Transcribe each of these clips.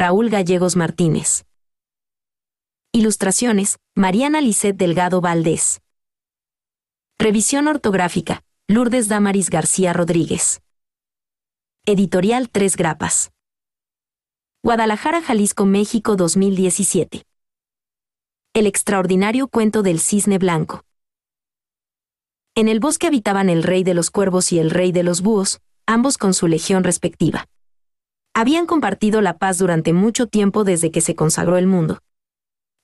Raúl Gallegos Martínez. Ilustraciones, Mariana Lisset Delgado Valdés. Revisión ortográfica, Lourdes Damaris García Rodríguez. Editorial Tres Grapas. Guadalajara, Jalisco, México 2017. El extraordinario cuento del cisne blanco. En el bosque habitaban el rey de los cuervos y el rey de los búhos, ambos con su legión respectiva. Habían compartido la paz durante mucho tiempo desde que se consagró el mundo.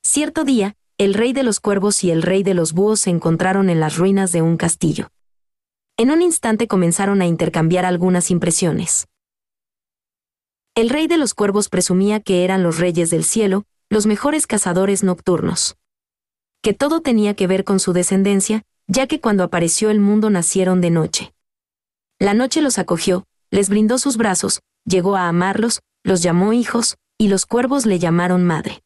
Cierto día, el rey de los cuervos y el rey de los búhos se encontraron en las ruinas de un castillo. En un instante comenzaron a intercambiar algunas impresiones. El rey de los cuervos presumía que eran los reyes del cielo, los mejores cazadores nocturnos. Que todo tenía que ver con su descendencia, ya que cuando apareció el mundo nacieron de noche. La noche los acogió, les brindó sus brazos, llegó a amarlos, los llamó hijos, y los cuervos le llamaron madre.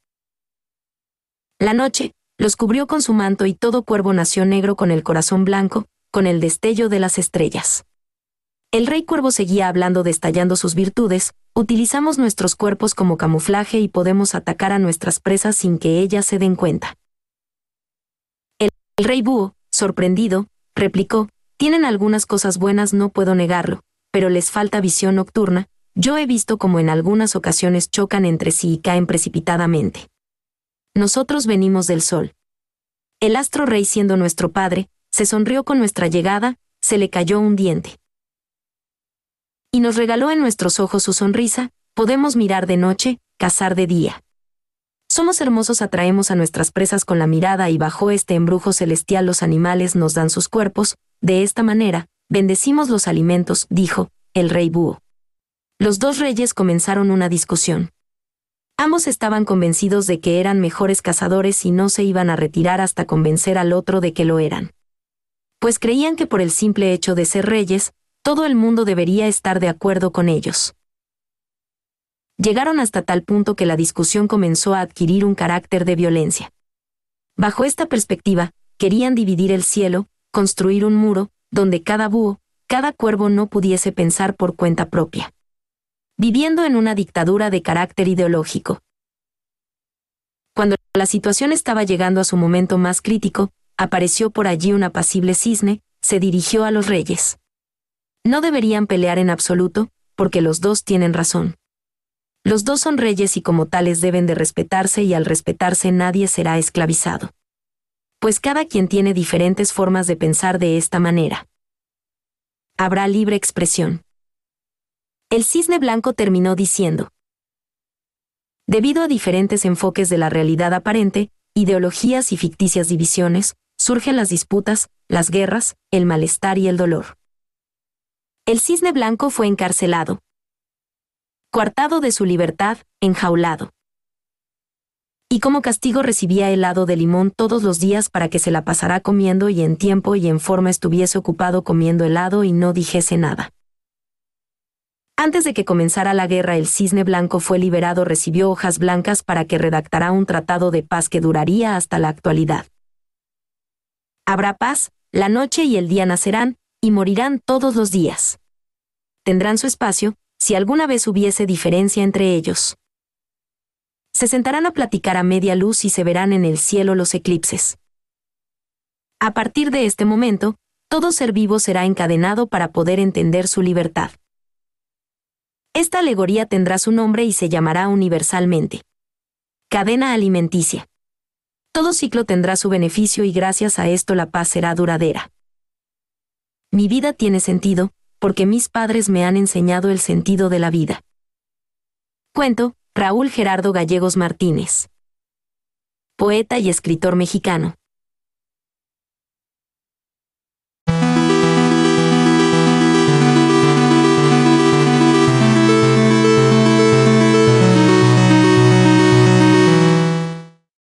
La noche, los cubrió con su manto y todo cuervo nació negro con el corazón blanco, con el destello de las estrellas. El rey cuervo seguía hablando destallando sus virtudes, utilizamos nuestros cuerpos como camuflaje y podemos atacar a nuestras presas sin que ellas se den cuenta. El, el rey búho, sorprendido, replicó, tienen algunas cosas buenas, no puedo negarlo, pero les falta visión nocturna, yo he visto como en algunas ocasiones chocan entre sí y caen precipitadamente. Nosotros venimos del sol. El astro rey siendo nuestro padre, se sonrió con nuestra llegada, se le cayó un diente y nos regaló en nuestros ojos su sonrisa, podemos mirar de noche, cazar de día. Somos hermosos, atraemos a nuestras presas con la mirada y bajo este embrujo celestial los animales nos dan sus cuerpos, de esta manera, bendecimos los alimentos, dijo, el rey búho. Los dos reyes comenzaron una discusión. Ambos estaban convencidos de que eran mejores cazadores y no se iban a retirar hasta convencer al otro de que lo eran. Pues creían que por el simple hecho de ser reyes, todo el mundo debería estar de acuerdo con ellos. Llegaron hasta tal punto que la discusión comenzó a adquirir un carácter de violencia. Bajo esta perspectiva, querían dividir el cielo, construir un muro, donde cada búho, cada cuervo no pudiese pensar por cuenta propia. Viviendo en una dictadura de carácter ideológico. Cuando la situación estaba llegando a su momento más crítico, apareció por allí un apacible cisne, se dirigió a los reyes. No deberían pelear en absoluto, porque los dos tienen razón. Los dos son reyes y como tales deben de respetarse y al respetarse nadie será esclavizado. Pues cada quien tiene diferentes formas de pensar de esta manera. Habrá libre expresión. El cisne blanco terminó diciendo, Debido a diferentes enfoques de la realidad aparente, ideologías y ficticias divisiones, surgen las disputas, las guerras, el malestar y el dolor. El cisne blanco fue encarcelado. Coartado de su libertad, enjaulado. Y como castigo recibía helado de limón todos los días para que se la pasara comiendo y en tiempo y en forma estuviese ocupado comiendo helado y no dijese nada. Antes de que comenzara la guerra el cisne blanco fue liberado recibió hojas blancas para que redactara un tratado de paz que duraría hasta la actualidad. Habrá paz, la noche y el día nacerán, y morirán todos los días. Tendrán su espacio, si alguna vez hubiese diferencia entre ellos. Se sentarán a platicar a media luz y se verán en el cielo los eclipses. A partir de este momento, todo ser vivo será encadenado para poder entender su libertad. Esta alegoría tendrá su nombre y se llamará universalmente. Cadena alimenticia. Todo ciclo tendrá su beneficio y gracias a esto la paz será duradera. Mi vida tiene sentido, porque mis padres me han enseñado el sentido de la vida. Cuento, Raúl Gerardo Gallegos Martínez. Poeta y escritor mexicano.